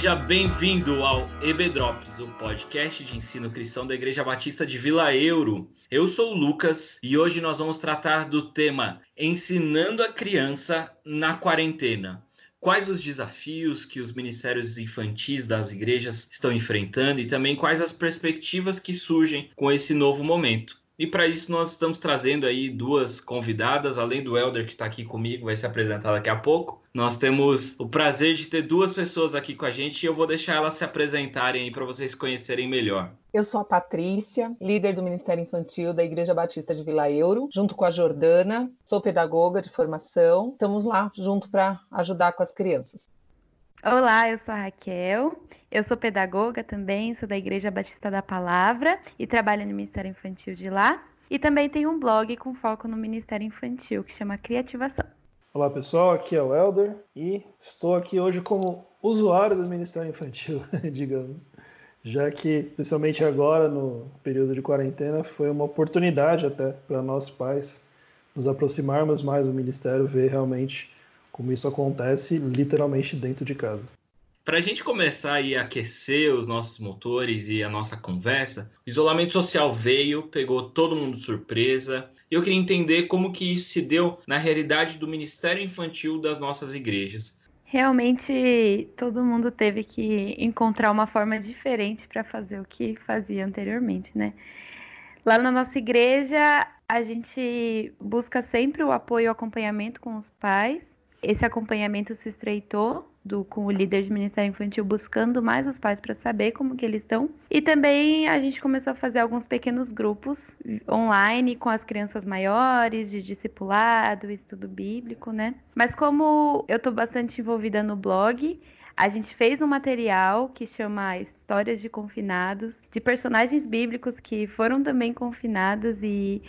Seja bem-vindo ao EB Drops, o podcast de ensino cristão da Igreja Batista de Vila Euro. Eu sou o Lucas e hoje nós vamos tratar do tema Ensinando a Criança na Quarentena. Quais os desafios que os ministérios infantis das igrejas estão enfrentando e também quais as perspectivas que surgem com esse novo momento. E para isso nós estamos trazendo aí duas convidadas, além do Elder que está aqui comigo, vai se apresentar daqui a pouco. Nós temos o prazer de ter duas pessoas aqui com a gente e eu vou deixar elas se apresentarem aí para vocês conhecerem melhor. Eu sou a Patrícia, líder do Ministério Infantil da Igreja Batista de Vila Euro, junto com a Jordana. Sou pedagoga de formação. Estamos lá junto para ajudar com as crianças. Olá, eu sou a Raquel. Eu sou pedagoga também, sou da Igreja Batista da Palavra e trabalho no Ministério Infantil de lá. E também tenho um blog com foco no Ministério Infantil, que chama Criativação. Olá pessoal, aqui é o Elder e estou aqui hoje como usuário do Ministério Infantil, digamos, já que, especialmente agora, no período de quarentena, foi uma oportunidade até para nós pais nos aproximarmos mais do Ministério, ver realmente como isso acontece literalmente dentro de casa. Para a gente começar a aquecer os nossos motores e a nossa conversa, o isolamento social veio, pegou todo mundo de surpresa. Eu queria entender como que isso se deu na realidade do Ministério Infantil das nossas igrejas. Realmente todo mundo teve que encontrar uma forma diferente para fazer o que fazia anteriormente, né? Lá na nossa igreja, a gente busca sempre o apoio e o acompanhamento com os pais. Esse acompanhamento se estreitou do, com o líder de Ministério Infantil buscando mais os pais para saber como que eles estão. E também a gente começou a fazer alguns pequenos grupos online com as crianças maiores, de discipulado, estudo bíblico, né? Mas como eu estou bastante envolvida no blog, a gente fez um material que chama Histórias de Confinados, de personagens bíblicos que foram também confinados e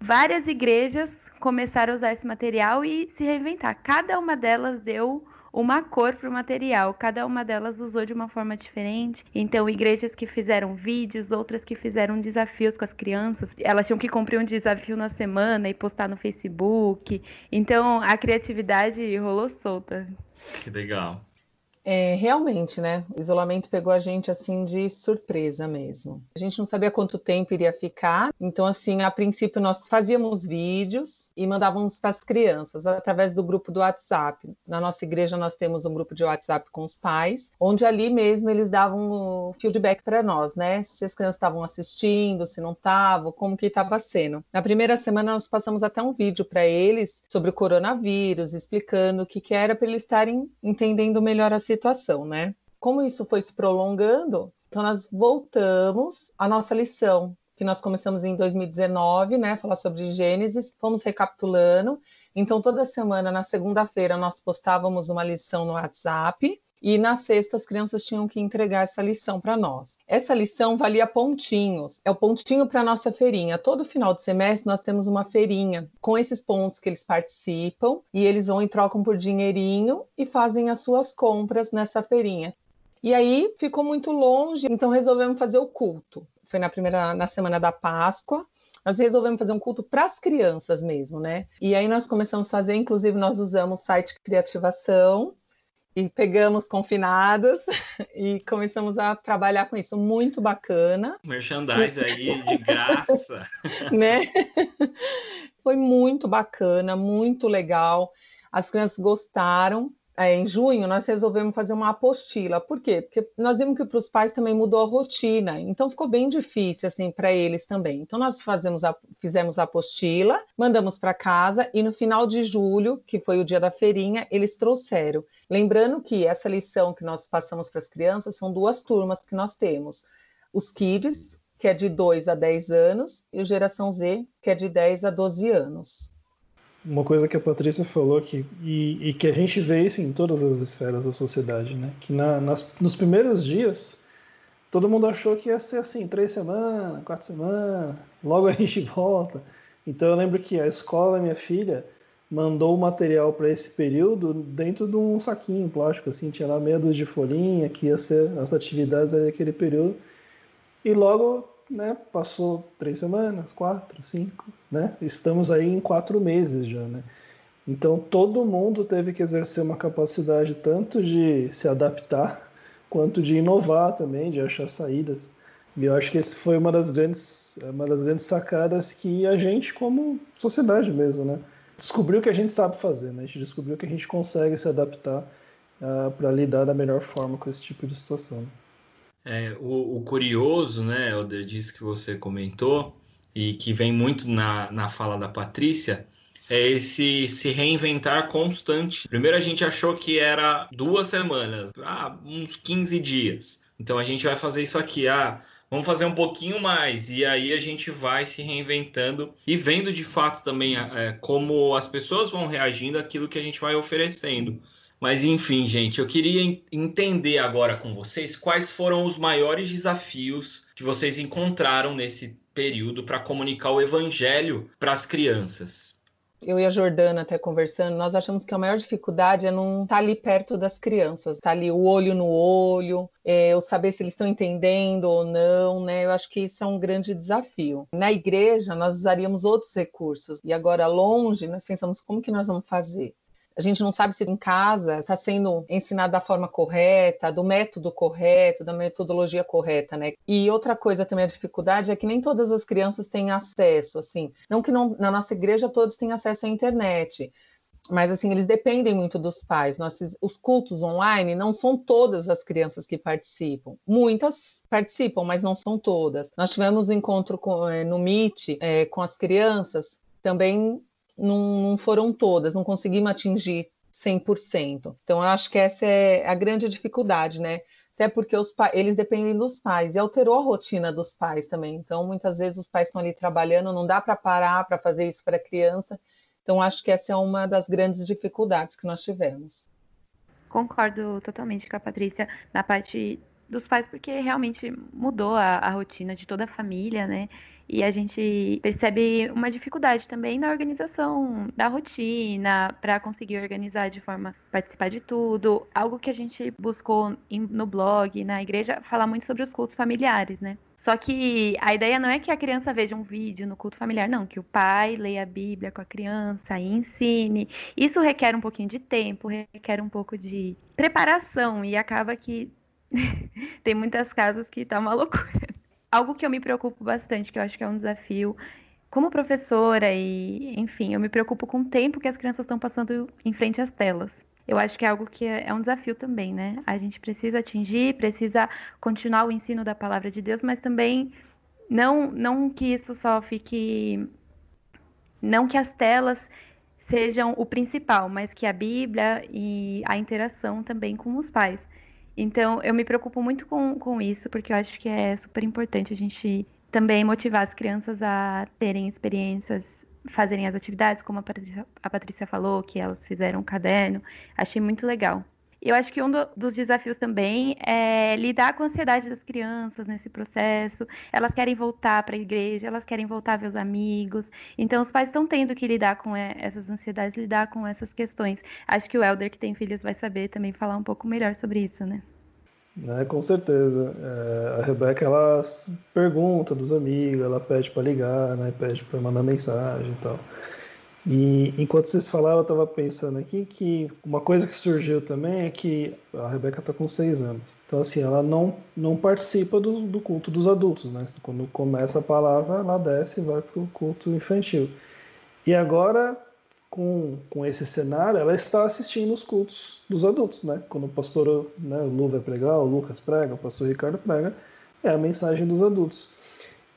várias igrejas começaram a usar esse material e se reinventar. Cada uma delas deu uma cor para o material. Cada uma delas usou de uma forma diferente. Então, igrejas que fizeram vídeos, outras que fizeram desafios com as crianças. Elas tinham que cumprir um desafio na semana e postar no Facebook. Então, a criatividade rolou solta. Que legal. É, realmente, né? O isolamento pegou a gente assim de surpresa mesmo. A gente não sabia quanto tempo iria ficar, então assim, a princípio nós fazíamos vídeos e mandávamos para as crianças através do grupo do WhatsApp. Na nossa igreja nós temos um grupo de WhatsApp com os pais, onde ali mesmo eles davam feedback para nós, né? Se as crianças estavam assistindo, se não estavam, como que estava sendo. Na primeira semana nós passamos até um vídeo para eles sobre o coronavírus, explicando o que, que era para eles estarem entendendo melhor a situação situação, né? Como isso foi se prolongando, então nós voltamos à nossa lição, que nós começamos em 2019, né? Falar sobre Gênesis, fomos recapitulando. Então, toda semana, na segunda-feira, nós postávamos uma lição no WhatsApp e na sexta as crianças tinham que entregar essa lição para nós. Essa lição valia pontinhos, é o pontinho para nossa feirinha. Todo final de semestre nós temos uma feirinha com esses pontos que eles participam e eles vão e trocam por dinheirinho e fazem as suas compras nessa feirinha. E aí ficou muito longe, então resolvemos fazer o culto. Foi na primeira na semana da Páscoa nós resolvemos fazer um culto para as crianças mesmo, né? E aí nós começamos a fazer, inclusive nós usamos o site Criativação e pegamos confinados e começamos a trabalhar com isso. Muito bacana. Merchandise aí de graça. né? Foi muito bacana, muito legal. As crianças gostaram é, em junho, nós resolvemos fazer uma apostila. Por quê? Porque nós vimos que para os pais também mudou a rotina, então ficou bem difícil assim para eles também. Então nós fazemos a, fizemos a apostila, mandamos para casa e no final de julho, que foi o dia da feirinha, eles trouxeram. Lembrando que essa lição que nós passamos para as crianças são duas turmas que nós temos. Os kids, que é de 2 a 10 anos, e o geração Z, que é de 10 a 12 anos uma coisa que a Patrícia falou que, e, e, que a gente vê isso em todas as esferas da sociedade, né? Que na, nas, nos primeiros dias todo mundo achou que ia ser assim, três semanas, quatro semanas, logo a gente volta. Então eu lembro que a escola, minha filha, mandou o material para esse período dentro de um saquinho plástico, assim, tinha lá meia dúzia de folhinha, que ia ser as atividades daquele período. E logo né, passou três semanas, quatro, cinco, né? Estamos aí em quatro meses já, né? Então todo mundo teve que exercer uma capacidade tanto de se adaptar quanto de inovar também, de achar saídas. E eu acho que esse foi uma das grandes, uma das grandes sacadas que a gente, como sociedade mesmo, né, descobriu que a gente sabe fazer, né? A gente descobriu que a gente consegue se adaptar uh, para lidar da melhor forma com esse tipo de situação. É, o, o curioso, né, Elder, disso que você comentou, e que vem muito na, na fala da Patrícia, é esse se reinventar constante. Primeiro a gente achou que era duas semanas, ah, uns 15 dias. Então a gente vai fazer isso aqui, ah, vamos fazer um pouquinho mais. E aí a gente vai se reinventando e vendo de fato também é, como as pessoas vão reagindo àquilo que a gente vai oferecendo. Mas enfim, gente, eu queria entender agora com vocês quais foram os maiores desafios que vocês encontraram nesse período para comunicar o evangelho para as crianças eu e a Jordana até conversando, nós achamos que a maior dificuldade é não estar tá ali perto das crianças, estar tá ali o olho no olho, é, eu saber se eles estão entendendo ou não, né? Eu acho que isso é um grande desafio. Na igreja, nós usaríamos outros recursos, e agora longe, nós pensamos como que nós vamos fazer? A gente não sabe se em casa está sendo ensinado da forma correta, do método correto, da metodologia correta, né? E outra coisa também a dificuldade é que nem todas as crianças têm acesso, assim, não que não, na nossa igreja todos têm acesso à internet, mas assim eles dependem muito dos pais. Nossos, os cultos online não são todas as crianças que participam. Muitas participam, mas não são todas. Nós tivemos um encontro com, é, no Meet é, com as crianças. Também não, não foram todas, não conseguimos atingir 100%. Então, eu acho que essa é a grande dificuldade, né? Até porque os eles dependem dos pais e alterou a rotina dos pais também. Então, muitas vezes os pais estão ali trabalhando, não dá para parar para fazer isso para a criança. Então, acho que essa é uma das grandes dificuldades que nós tivemos. Concordo totalmente com a Patrícia na parte dos pais, porque realmente mudou a, a rotina de toda a família, né? E a gente percebe uma dificuldade também na organização da rotina, para conseguir organizar de forma participar de tudo. Algo que a gente buscou no blog, na igreja, falar muito sobre os cultos familiares, né? Só que a ideia não é que a criança veja um vídeo no culto familiar, não, que o pai leia a Bíblia com a criança e ensine. Isso requer um pouquinho de tempo, requer um pouco de preparação e acaba que tem muitas casas que tá uma loucura algo que eu me preocupo bastante, que eu acho que é um desafio, como professora e, enfim, eu me preocupo com o tempo que as crianças estão passando em frente às telas. Eu acho que é algo que é, é um desafio também, né? A gente precisa atingir, precisa continuar o ensino da palavra de Deus, mas também não, não que isso só fique. Não que as telas sejam o principal, mas que a Bíblia e a interação também com os pais. Então, eu me preocupo muito com, com isso, porque eu acho que é super importante a gente também motivar as crianças a terem experiências, fazerem as atividades, como a Patrícia, a Patrícia falou, que elas fizeram um caderno. Achei muito legal. Eu acho que um do, dos desafios também é lidar com a ansiedade das crianças nesse processo. Elas querem voltar para a igreja, elas querem voltar a ver os amigos. Então, os pais estão tendo que lidar com essas ansiedades, lidar com essas questões. Acho que o Elder, que tem filhos, vai saber também falar um pouco melhor sobre isso, né? É, com certeza. É, a Rebeca ela pergunta dos amigos, ela pede para ligar, né, pede para mandar mensagem e tal. E enquanto vocês falavam, eu estava pensando aqui que uma coisa que surgiu também é que a Rebeca está com seis anos. Então, assim, ela não, não participa do, do culto dos adultos, né? Quando começa a palavra, ela desce e vai para o culto infantil. E agora com, com esse cenário, ela está assistindo os cultos dos adultos, né? Quando o pastor, né, Lu vai pregar, o Lucas prega, o pastor Ricardo prega, é a mensagem dos adultos.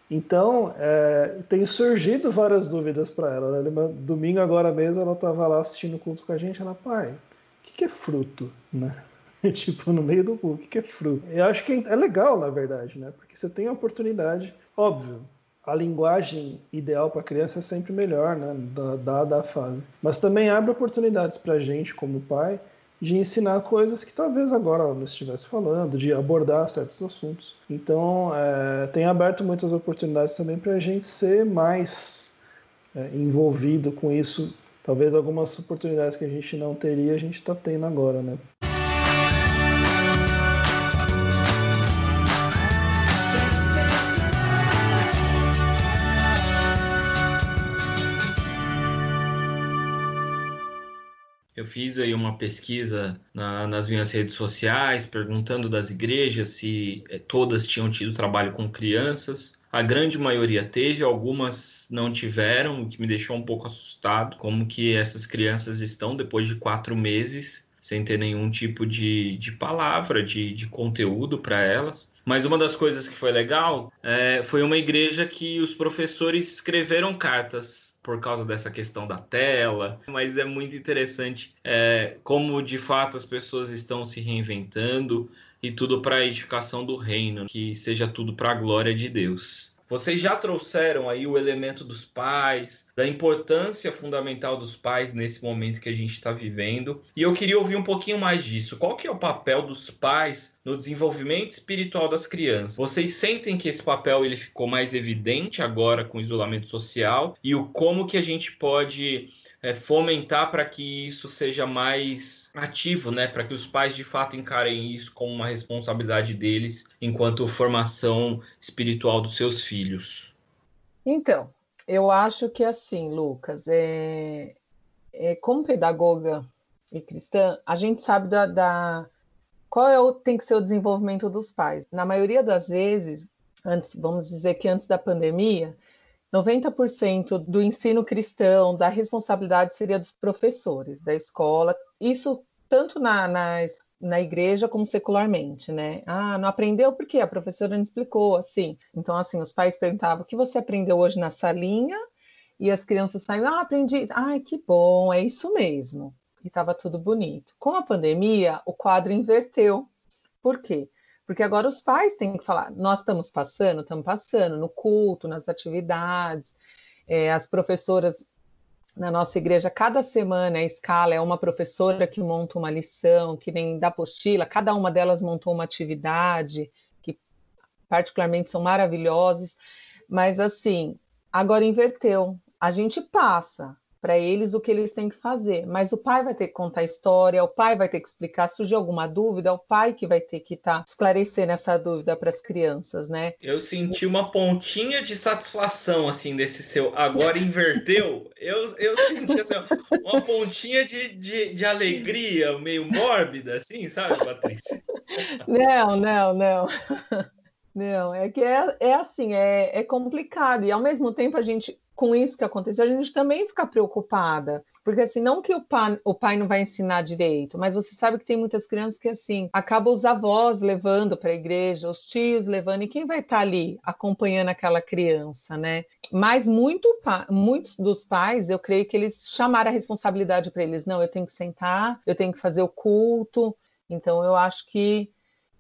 Então, é, tem surgido várias dúvidas para ela. Né? Domingo agora mesmo, ela estava lá assistindo o culto com a gente, ela, pai, o que, que é fruto, né? tipo, no meio do culto, o que, que é fruto? Eu acho que é legal, na verdade, né? Porque você tem a oportunidade, óbvio, a linguagem ideal para a criança é sempre melhor, né, dada a fase. Mas também abre oportunidades para a gente, como pai, de ensinar coisas que talvez agora ela não estivesse falando, de abordar certos assuntos. Então, é, tem aberto muitas oportunidades também para a gente ser mais é, envolvido com isso. Talvez algumas oportunidades que a gente não teria, a gente está tendo agora, né? Eu fiz aí uma pesquisa na, nas minhas redes sociais, perguntando das igrejas se eh, todas tinham tido trabalho com crianças. A grande maioria teve, algumas não tiveram, o que me deixou um pouco assustado, como que essas crianças estão depois de quatro meses sem ter nenhum tipo de, de palavra, de, de conteúdo para elas. Mas uma das coisas que foi legal é, foi uma igreja que os professores escreveram cartas por causa dessa questão da tela, mas é muito interessante é, como de fato as pessoas estão se reinventando e tudo para a edificação do reino, que seja tudo para a glória de Deus. Vocês já trouxeram aí o elemento dos pais, da importância fundamental dos pais nesse momento que a gente está vivendo. E eu queria ouvir um pouquinho mais disso. Qual que é o papel dos pais no desenvolvimento espiritual das crianças? Vocês sentem que esse papel ele ficou mais evidente agora com o isolamento social e o como que a gente pode é, fomentar para que isso seja mais ativo, né? Para que os pais de fato encarem isso como uma responsabilidade deles enquanto formação espiritual dos seus filhos. Então, eu acho que assim, Lucas, é, é como pedagoga e cristã, a gente sabe da, da qual é o, tem que ser o desenvolvimento dos pais. Na maioria das vezes, antes, vamos dizer que antes da pandemia, 90% do ensino cristão, da responsabilidade seria dos professores da escola, isso tanto na, na, na igreja como secularmente, né? Ah, não aprendeu porque a professora não explicou, assim. Então, assim, os pais perguntavam, o que você aprendeu hoje na salinha? E as crianças saíam, ah, aprendi. Ai, que bom, é isso mesmo. E estava tudo bonito. Com a pandemia, o quadro inverteu. Por quê? Porque agora os pais têm que falar, nós estamos passando, estamos passando no culto, nas atividades, é, as professoras na nossa igreja, cada semana a escala é uma professora que monta uma lição, que nem da apostila, cada uma delas montou uma atividade, que particularmente são maravilhosas, mas assim, agora inverteu. A gente passa, para eles o que eles têm que fazer. Mas o pai vai ter que contar a história, o pai vai ter que explicar. Se surgir alguma dúvida, é o pai que vai ter que estar tá esclarecendo essa dúvida para as crianças, né? Eu senti uma pontinha de satisfação, assim, desse seu agora inverteu. eu, eu senti assim, uma pontinha de, de, de alegria, meio mórbida, assim, sabe, Patrícia? Não, não, não. Não, é que é, é assim, é, é complicado, e ao mesmo tempo a gente com isso que aconteceu, a gente também fica preocupada. Porque assim, não que o pai, o pai não vai ensinar direito, mas você sabe que tem muitas crianças que assim, acabam os avós levando para a igreja, os tios levando, e quem vai estar tá ali acompanhando aquela criança, né? Mas muito, muitos dos pais, eu creio que eles chamaram a responsabilidade para eles. Não, eu tenho que sentar, eu tenho que fazer o culto. Então, eu acho que,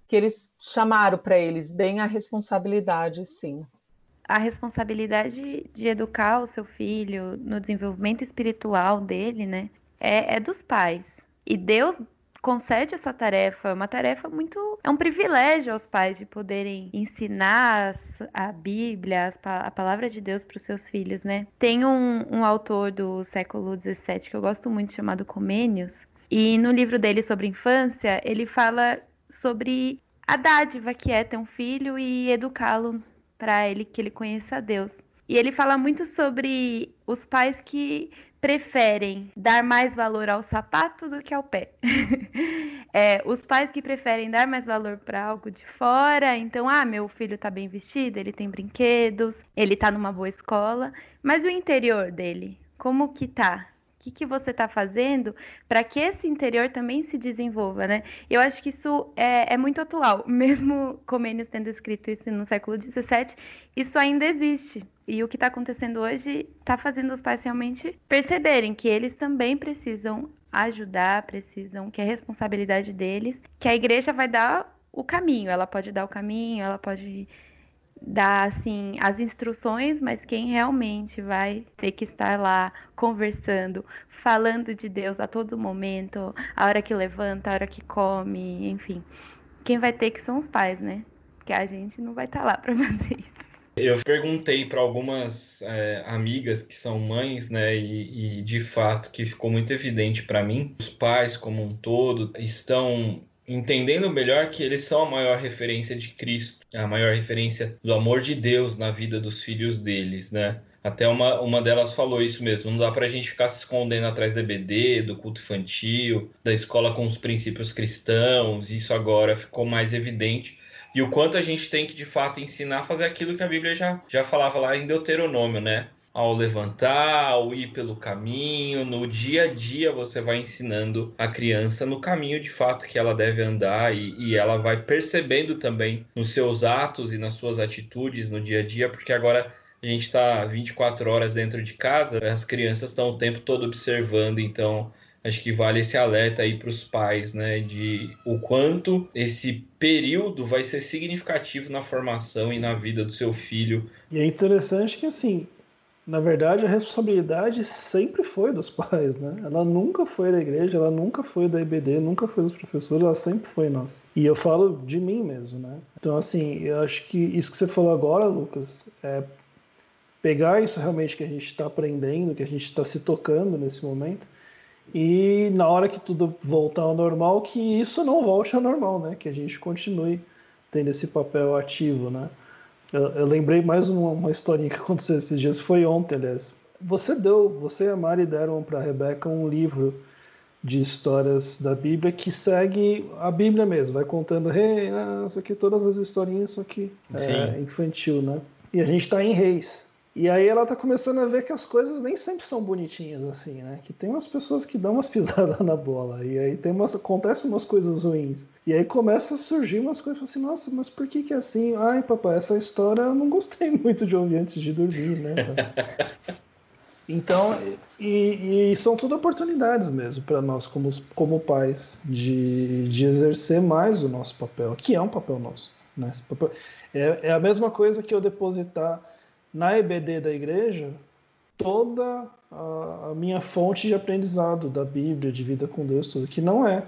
que eles chamaram para eles bem a responsabilidade, sim a responsabilidade de educar o seu filho no desenvolvimento espiritual dele, né, é, é dos pais. E Deus concede essa tarefa, uma tarefa muito. É um privilégio aos pais de poderem ensinar a Bíblia, a palavra de Deus para os seus filhos, né? Tem um, um autor do século XVII que eu gosto muito, chamado Comênios, e no livro dele sobre infância, ele fala sobre a dádiva que é ter um filho e educá-lo para ele que ele conheça a Deus. E ele fala muito sobre os pais que preferem dar mais valor ao sapato do que ao pé. é, os pais que preferem dar mais valor para algo de fora, então, ah, meu filho está bem vestido, ele tem brinquedos, ele está numa boa escola, mas o interior dele, como que tá? O que, que você está fazendo para que esse interior também se desenvolva, né? Eu acho que isso é, é muito atual. Mesmo Comênios tendo escrito isso no século XVII, isso ainda existe. E o que está acontecendo hoje está fazendo os pais realmente perceberem que eles também precisam ajudar, precisam, que é responsabilidade deles, que a igreja vai dar o caminho, ela pode dar o caminho, ela pode dar assim as instruções, mas quem realmente vai ter que estar lá conversando, falando de Deus a todo momento, a hora que levanta, a hora que come, enfim. Quem vai ter que são os pais, né? Que a gente não vai estar lá para fazer isso. Eu perguntei para algumas é, amigas que são mães, né, e, e de fato que ficou muito evidente para mim, os pais como um todo estão entendendo melhor que eles são a maior referência de Cristo, a maior referência do amor de Deus na vida dos filhos deles, né? Até uma, uma delas falou isso mesmo. Não dá para a gente ficar se escondendo atrás da EBD, do culto infantil, da escola com os princípios cristãos. Isso agora ficou mais evidente. E o quanto a gente tem que, de fato, ensinar a fazer aquilo que a Bíblia já, já falava lá em Deuteronômio, né? Ao levantar, ao ir pelo caminho, no dia a dia você vai ensinando a criança no caminho de fato que ela deve andar e, e ela vai percebendo também nos seus atos e nas suas atitudes no dia a dia, porque agora a gente está 24 horas dentro de casa, as crianças estão o tempo todo observando, então acho que vale esse alerta aí para os pais, né, de o quanto esse período vai ser significativo na formação e na vida do seu filho. E é interessante que assim, na verdade a responsabilidade sempre foi dos pais, né? Ela nunca foi da igreja, ela nunca foi da IBD, nunca foi dos professores, ela sempre foi nossa. E eu falo de mim mesmo, né? Então assim, eu acho que isso que você falou agora, Lucas, é pegar isso realmente que a gente está aprendendo, que a gente está se tocando nesse momento, e na hora que tudo voltar ao normal, que isso não volte ao normal, né? Que a gente continue tendo esse papel ativo, né? Eu, eu lembrei mais uma, uma historinha que aconteceu esses dias, foi ontem, aliás. Você deu, você e a Mari deram para a Rebeca um livro de histórias da Bíblia que segue a Bíblia mesmo, vai contando, hey, ah, isso aqui, todas as historinhas, só que é infantil, né? E a gente está em Reis. E aí ela tá começando a ver que as coisas nem sempre são bonitinhas assim, né? Que tem umas pessoas que dão umas pisadas na bola e aí tem umas acontecem umas coisas ruins. E aí começa a surgir umas coisas assim, nossa, mas por que que é assim? Ai, papai, essa história eu não gostei muito de ouvir antes de dormir, né? Então, e, e, são tudo oportunidades mesmo para nós como, como pais de, de exercer mais o nosso papel, que é um papel nosso. Né? Papel, é, é a mesma coisa que eu depositar na EBD da igreja toda a, a, minha fonte de aprendizado da Bíblia, de vida com Deus, tudo que não é.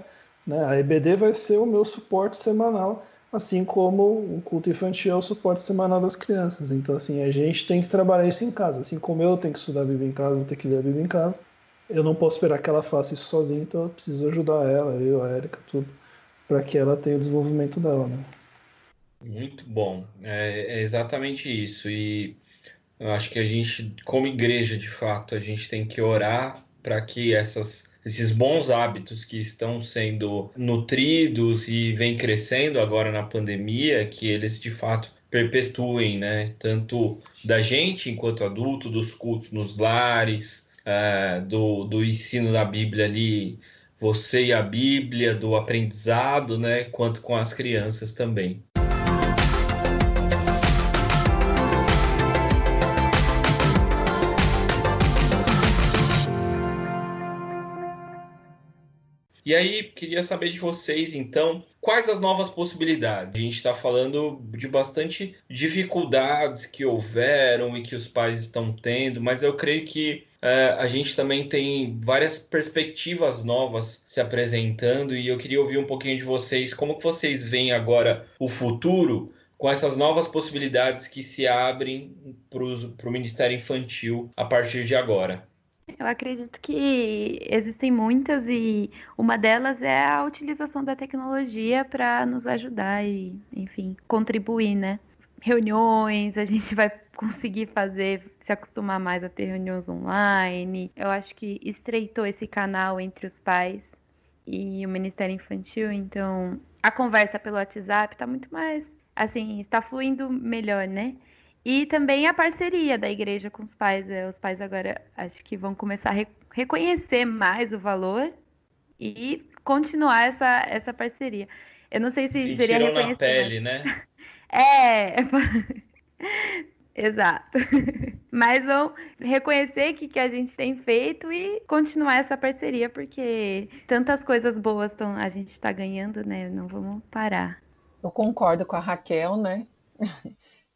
Né? A EBD vai ser o meu suporte semanal, assim como o culto infantil é o suporte semanal das crianças. Então, assim, a gente tem que trabalhar isso em casa. Assim como eu tenho que estudar a Bíblia em casa, vou ter que ler a Bíblia em casa. Eu não posso esperar que ela faça isso sozinha, então eu preciso ajudar ela, eu, a Erika, tudo, para que ela tenha o desenvolvimento dela, né? Muito bom. É, é exatamente isso. E eu acho que a gente, como igreja, de fato, a gente tem que orar para que essas, esses bons hábitos que estão sendo nutridos e vem crescendo agora na pandemia, que eles de fato perpetuem, né? Tanto da gente enquanto adulto, dos cultos nos lares, uh, do, do ensino da Bíblia ali, você e a Bíblia, do aprendizado, né? Quanto com as crianças também. E aí, queria saber de vocês, então, quais as novas possibilidades? A gente está falando de bastante dificuldades que houveram e que os pais estão tendo, mas eu creio que uh, a gente também tem várias perspectivas novas se apresentando e eu queria ouvir um pouquinho de vocês, como que vocês veem agora o futuro com essas novas possibilidades que se abrem para o Ministério Infantil a partir de agora? Eu acredito que existem muitas e uma delas é a utilização da tecnologia para nos ajudar e, enfim, contribuir, né? Reuniões, a gente vai conseguir fazer, se acostumar mais a ter reuniões online. Eu acho que estreitou esse canal entre os pais e o Ministério Infantil, então a conversa pelo WhatsApp está muito mais, assim, está fluindo melhor, né? E também a parceria da igreja com os pais. É, os pais agora acho que vão começar a re reconhecer mais o valor e continuar essa, essa parceria. Eu não sei se Sentiram seria reconhecer. na pele, né? É. Exato. Mas vão reconhecer que que a gente tem feito e continuar essa parceria, porque tantas coisas boas tão, a gente está ganhando, né? Não vamos parar. Eu concordo com a Raquel, né?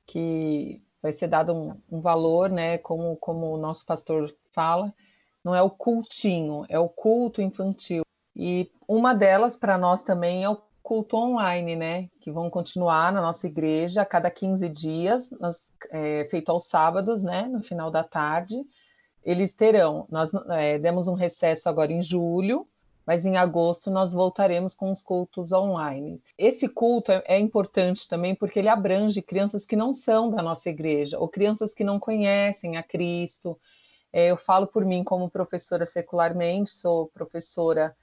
Que vai ser dado um, um, valor, né, como, como o nosso pastor fala, não é o cultinho, é o culto infantil. E uma delas para nós também é o culto online, né, que vão continuar na nossa igreja a cada 15 dias, nós, é, feito aos sábados, né, no final da tarde. Eles terão, nós é, demos um recesso agora em julho, mas em agosto nós voltaremos com os cultos online. Esse culto é, é, importante também porque ele abrange crianças que não são da nossa igreja, ou crianças que não conhecem a Cristo. É, eu falo por mim como professora secularmente, sou professora,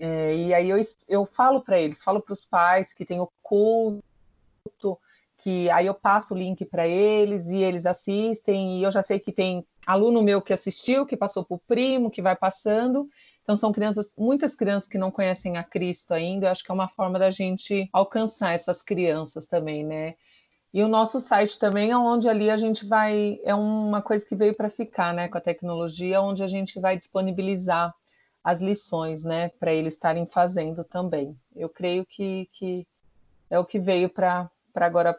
é, e aí eu, eu falo para eles, falo para os pais que tem o culto, que aí eu passo o link para eles e eles assistem, e eu já sei que tem aluno meu que assistiu, que passou para o primo, que vai passando, então, são crianças, muitas crianças que não conhecem a Cristo ainda, eu acho que é uma forma da gente alcançar essas crianças também, né? E o nosso site também é onde ali a gente vai, é uma coisa que veio para ficar, né, com a tecnologia, onde a gente vai disponibilizar as lições, né, para eles estarem fazendo também. Eu creio que, que é o que veio para agora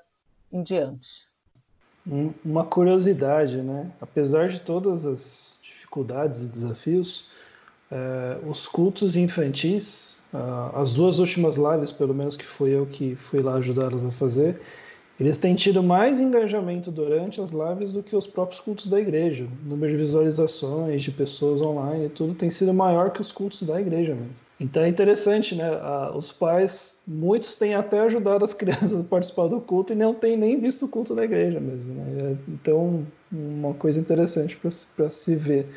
em diante. Uma curiosidade, né? Apesar de todas as dificuldades e desafios, é, os cultos infantis, uh, as duas últimas lives, pelo menos que fui eu que fui lá ajudá-las a fazer, eles têm tido mais engajamento durante as lives do que os próprios cultos da igreja. O número de visualizações, de pessoas online, tudo tem sido maior que os cultos da igreja mesmo. Então é interessante, né? Uh, os pais, muitos têm até ajudado as crianças a participar do culto e não têm nem visto o culto da igreja mesmo. Né? Então, uma coisa interessante para se ver.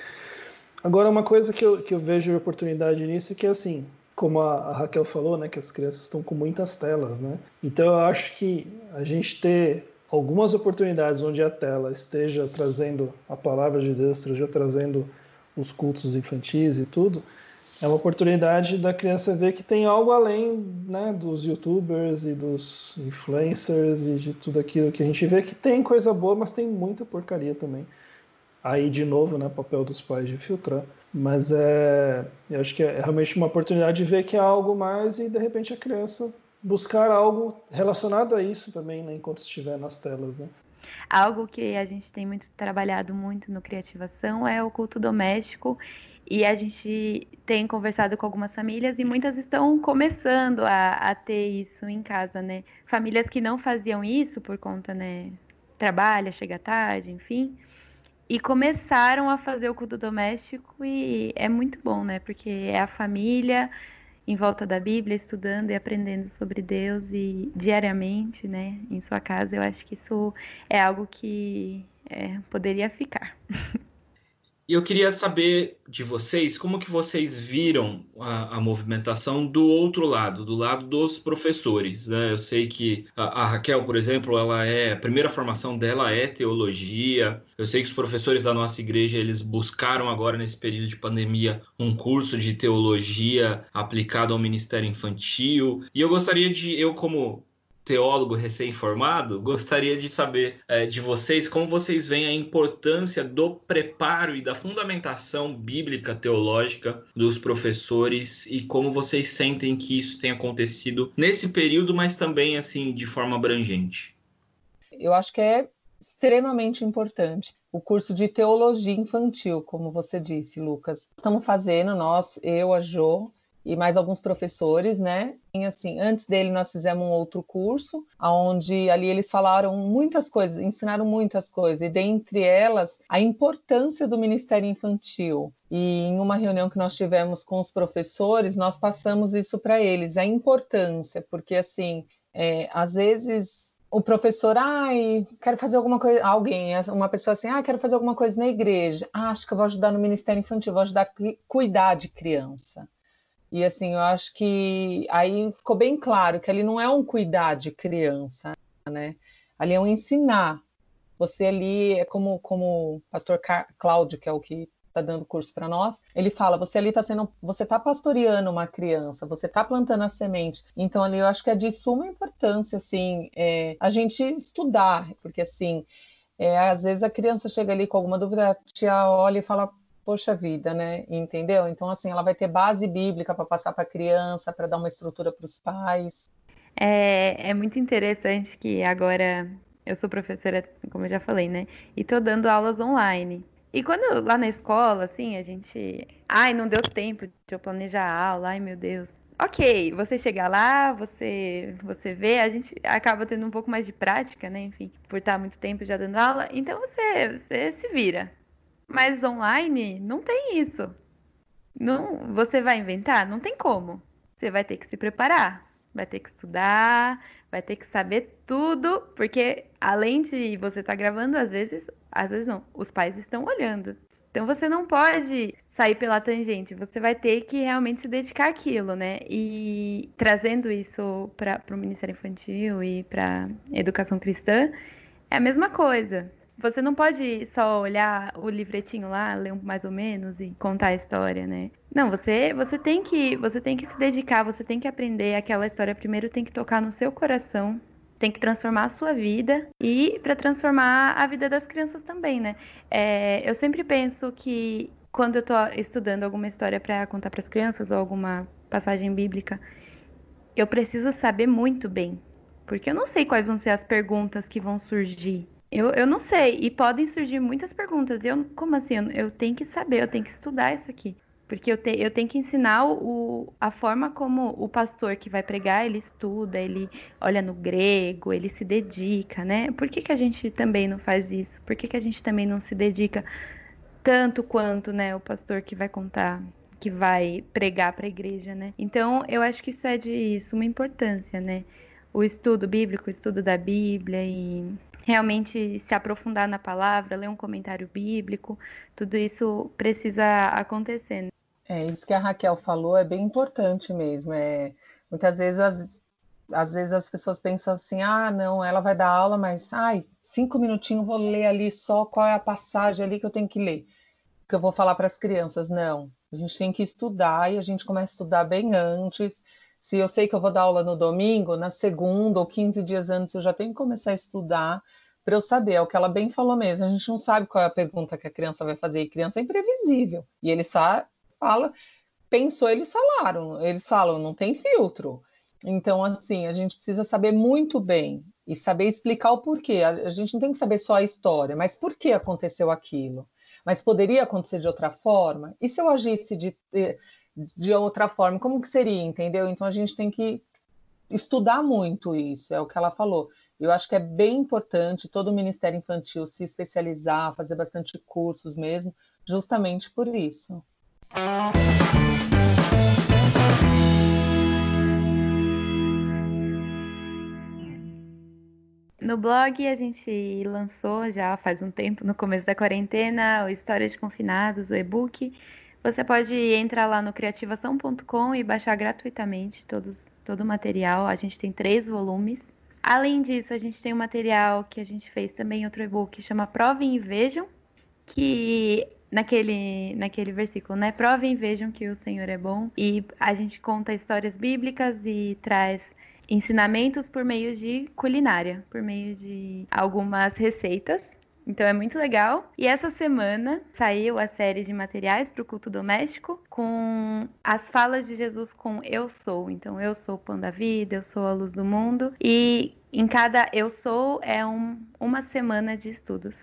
Agora, uma coisa que eu, que eu vejo oportunidade nisso é que, assim, como a, a, Raquel falou, né, que as crianças estão com muitas telas, né? Então, eu acho que a gente ter algumas oportunidades onde a tela esteja trazendo a palavra de Deus, esteja trazendo os cultos infantis e tudo, é uma oportunidade da criança ver que tem algo além né, dos youtubers e dos influencers e de tudo aquilo que a gente vê que tem coisa boa, mas tem muita porcaria também aí de novo, né, papel dos pais de filtrar. Mas é, eu acho que é realmente uma oportunidade de ver que há algo mais e de repente a criança buscar algo relacionado a isso também, né, enquanto estiver nas telas, né? Algo que a gente tem muito trabalhado muito no Criativação é o culto doméstico e a gente tem conversado com algumas famílias e muitas estão começando a, a ter isso em casa, né? Famílias que não faziam isso por conta, né? Trabalha, chega tarde, enfim e começaram a fazer o culto doméstico e é muito bom, né? Porque é a família em volta da Bíblia, estudando e aprendendo sobre Deus e diariamente, né, em sua casa. Eu acho que isso é algo que é, poderia ficar. E eu queria saber de vocês como que vocês viram a, a, movimentação do outro lado, do lado dos professores. Né? Eu sei que a, a, Raquel, por exemplo, ela é a primeira formação dela é teologia. Eu sei que os professores da nossa igreja eles buscaram agora nesse período de pandemia um curso de teologia aplicado ao ministério infantil. E eu gostaria de eu como teólogo recém-formado, gostaria de saber é, de vocês como vocês veem a importância do preparo e da fundamentação bíblica teológica dos professores e como vocês sentem que isso tem acontecido nesse período, mas também assim de forma abrangente. Eu acho que é extremamente importante. O curso de teologia infantil, como você disse, Lucas. Estamos fazendo, nós, eu, a Jo, e mais alguns professores, né? E, assim, antes dele nós fizemos um outro curso, onde ali eles falaram muitas coisas, ensinaram muitas coisas, e dentre elas a importância do Ministério Infantil. E em uma reunião que nós tivemos com os professores, nós passamos isso para eles, a importância, porque assim, é, às vezes o professor, ai, quero fazer alguma coisa, alguém, uma pessoa assim, ah, quero fazer alguma coisa na igreja, ah, acho que eu vou ajudar no Ministério Infantil, vou ajudar a cuidar de criança. E assim, eu acho que aí ficou bem claro que ali não é um cuidar de criança, né? Ali é um ensinar. Você ali é como, como o pastor Cláudio, que é o que está dando curso para nós, ele fala: você ali está sendo, você está pastoreando uma criança, você está plantando a semente. Então ali eu acho que é de suma importância, assim, é, a gente estudar, porque assim, é, às vezes a criança chega ali com alguma dúvida, a tia olha e fala: poxa vida, né? Entendeu? Então, assim, ela vai ter base bíblica para passar para a criança, para dar uma estrutura para os pais. É, é muito interessante que agora eu sou professora, como eu já falei, né? E estou dando aulas online. E quando lá na escola, assim, a gente. Ai, não deu tempo de eu planejar a aula, ai meu Deus. Ok, você chegar lá, você você vê, a gente acaba tendo um pouco mais de prática, né? Enfim, por estar muito tempo já dando aula, então você, você se vira. Mas online não tem isso. Não, você vai inventar? Não tem como. Você vai ter que se preparar, vai ter que estudar, vai ter que saber tudo, porque além de você estar tá gravando, às vezes, às vezes não, os pais estão olhando. Então você não pode sair pela tangente, você vai ter que realmente se dedicar àquilo, né? E trazendo isso para o Ministério Infantil e para educação cristã, é a mesma coisa. Você não pode só olhar o livretinho lá, ler mais ou menos e contar a história, né? Não, você você tem que você tem que se dedicar, você tem que aprender aquela história primeiro tem que tocar no seu coração, tem que transformar a sua vida e para transformar a vida das crianças também, né? É, eu sempre penso que quando eu estou estudando alguma história para contar para as crianças ou alguma passagem bíblica, eu preciso saber muito bem, porque eu não sei quais vão ser as perguntas que vão surgir. Eu, eu não sei, e podem surgir muitas perguntas. Eu, como assim? Eu, eu tenho que saber, eu tenho que estudar isso aqui. Porque eu, te, eu tenho que ensinar o, a forma como o pastor que vai pregar, ele estuda, ele olha no grego, ele se dedica, né? Por que, que a gente também não faz isso? Por que, que a gente também não se dedica tanto quanto né, o pastor que vai contar, que vai pregar para a igreja, né? Então, eu acho que isso é de suma importância, né? O estudo bíblico, o estudo da Bíblia e realmente se aprofundar na palavra, ler um comentário bíblico, tudo isso precisa acontecer. Né? É, isso que a Raquel falou é bem importante mesmo. É, muitas vezes as, às vezes as pessoas pensam assim, ah, não, ela vai dar aula, mas ai, cinco minutinhos vou ler ali só qual é a passagem ali que eu tenho que ler. Que eu vou falar para as crianças. Não, a gente tem que estudar e a gente começa a estudar bem antes. Se eu sei que eu vou dar aula no domingo, na segunda ou 15 dias antes eu já tenho que começar a estudar para eu saber. É o que ela bem falou mesmo. A gente não sabe qual é a pergunta que a criança vai fazer. E criança é imprevisível. E ele só fala, pensou, eles falaram. Eles falam, não tem filtro. Então, assim, a gente precisa saber muito bem e saber explicar o porquê. A, gente não tem que saber só a história, mas por que aconteceu aquilo? Mas poderia acontecer de outra forma? E se eu agisse de, eh, de outra forma, como que seria, entendeu? Então a gente tem que estudar muito isso, é o que ela falou. Eu acho que é bem importante todo o Ministério Infantil se especializar, fazer bastante cursos mesmo, justamente por isso. No blog a gente lançou já faz um tempo, no começo da quarentena, o História de Confinados, o e-book. Você pode entrar lá no criativação.com e baixar gratuitamente todos, todo o material. A gente tem três volumes. Além disso, a gente tem um material que a gente fez também outro e-book que chama Provem e Vejam, que naquele, naquele versículo, né? Provem e vejam que o Senhor é bom. E a gente conta histórias bíblicas e traz ensinamentos por meio de culinária, por meio de algumas receitas então é muito legal. E essa semana saiu a série de materiais para o culto doméstico com as falas de Jesus com Eu sou. Então eu sou o pão da vida, eu sou a luz do mundo. E em cada Eu sou é um, uma semana de estudos,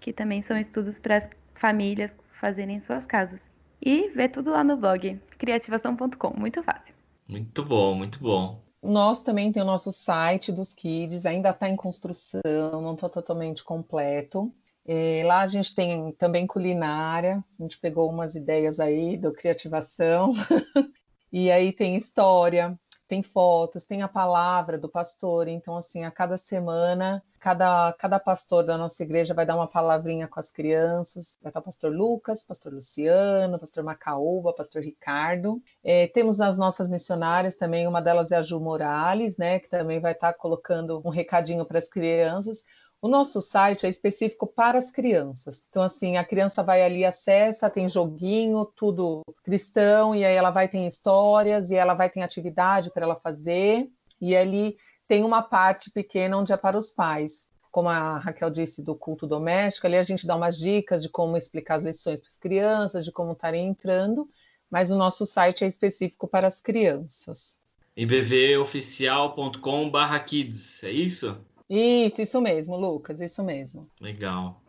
que também são estudos para as famílias fazerem em suas casas. E vê tudo lá no blog, criativação.com. Muito fácil. Muito bom, muito bom. Nós também tem o nosso site dos Kids, ainda está em construção, não está totalmente completo. É, lá a gente tem também culinária, a gente pegou umas ideias aí do criativação, e aí tem história, tem fotos, tem a palavra do pastor. Então, assim, a cada semana, cada, cada pastor da nossa igreja vai dar uma palavrinha com as crianças. Vai estar o pastor Lucas, pastor Luciano, pastor Macaúba, pastor Ricardo. É, temos nas nossas missionárias também, uma delas é a Ju Morales, né, que também vai estar colocando um recadinho para as crianças. O nosso site é específico para as crianças. Então, assim, a criança vai ali, acessa, tem joguinho, tudo cristão, e aí ela vai ter histórias, e ela vai ter atividade para ela fazer. E ali tem uma parte pequena onde é para os pais. Como a Raquel disse do culto doméstico, ali a gente dá umas dicas de como explicar as lições para as crianças, de como estarem entrando, mas o nosso site é específico para as crianças. ibvoficial.com/kids, é isso? Isso, isso mesmo, Lucas, isso mesmo. Legal.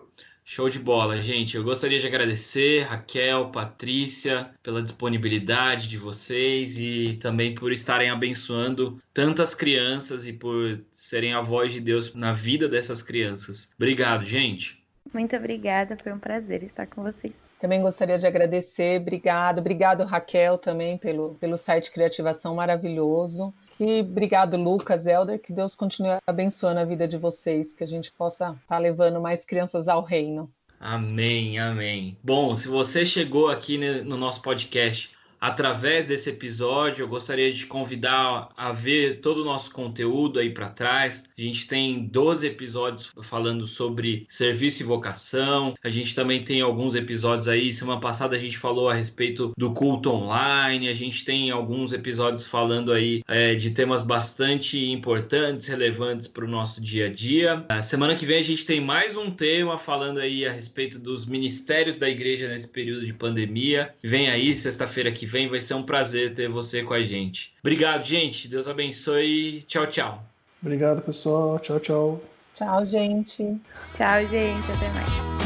Show de bola, gente. Eu gostaria de agradecer Raquel, Patrícia, pela disponibilidade de vocês e também por estarem abençoando tantas crianças e por serem a voz de Deus na vida dessas crianças. Obrigado, gente. Muito obrigada, foi um prazer estar com vocês. Também gostaria de agradecer, obrigado, obrigado Raquel também pelo, pelo site Criativação maravilhoso. E obrigado, Lucas, Elder, que Deus continue abençoando a vida de vocês, que a gente possa estar tá levando mais crianças ao reino. Amém, amém. Bom, se você chegou aqui no nosso podcast através desse episódio. Eu gostaria de convidar a ver todo o nosso conteúdo aí para trás. A gente tem 12 episódios falando sobre serviço e vocação. A gente também tem alguns episódios aí. Semana passada a gente falou a respeito do culto online. A gente tem alguns episódios falando aí é, de temas bastante importantes, relevantes para o nosso dia a dia. A semana que vem a gente tem mais um tema falando aí a respeito dos ministérios da igreja nesse período de pandemia. Vem aí, sexta-feira que vem. Vai ser um prazer ter você com a gente. Obrigado, gente. Deus abençoe. Tchau, tchau. Obrigado, pessoal. Tchau, tchau. Tchau, gente. Tchau, gente. Até mais.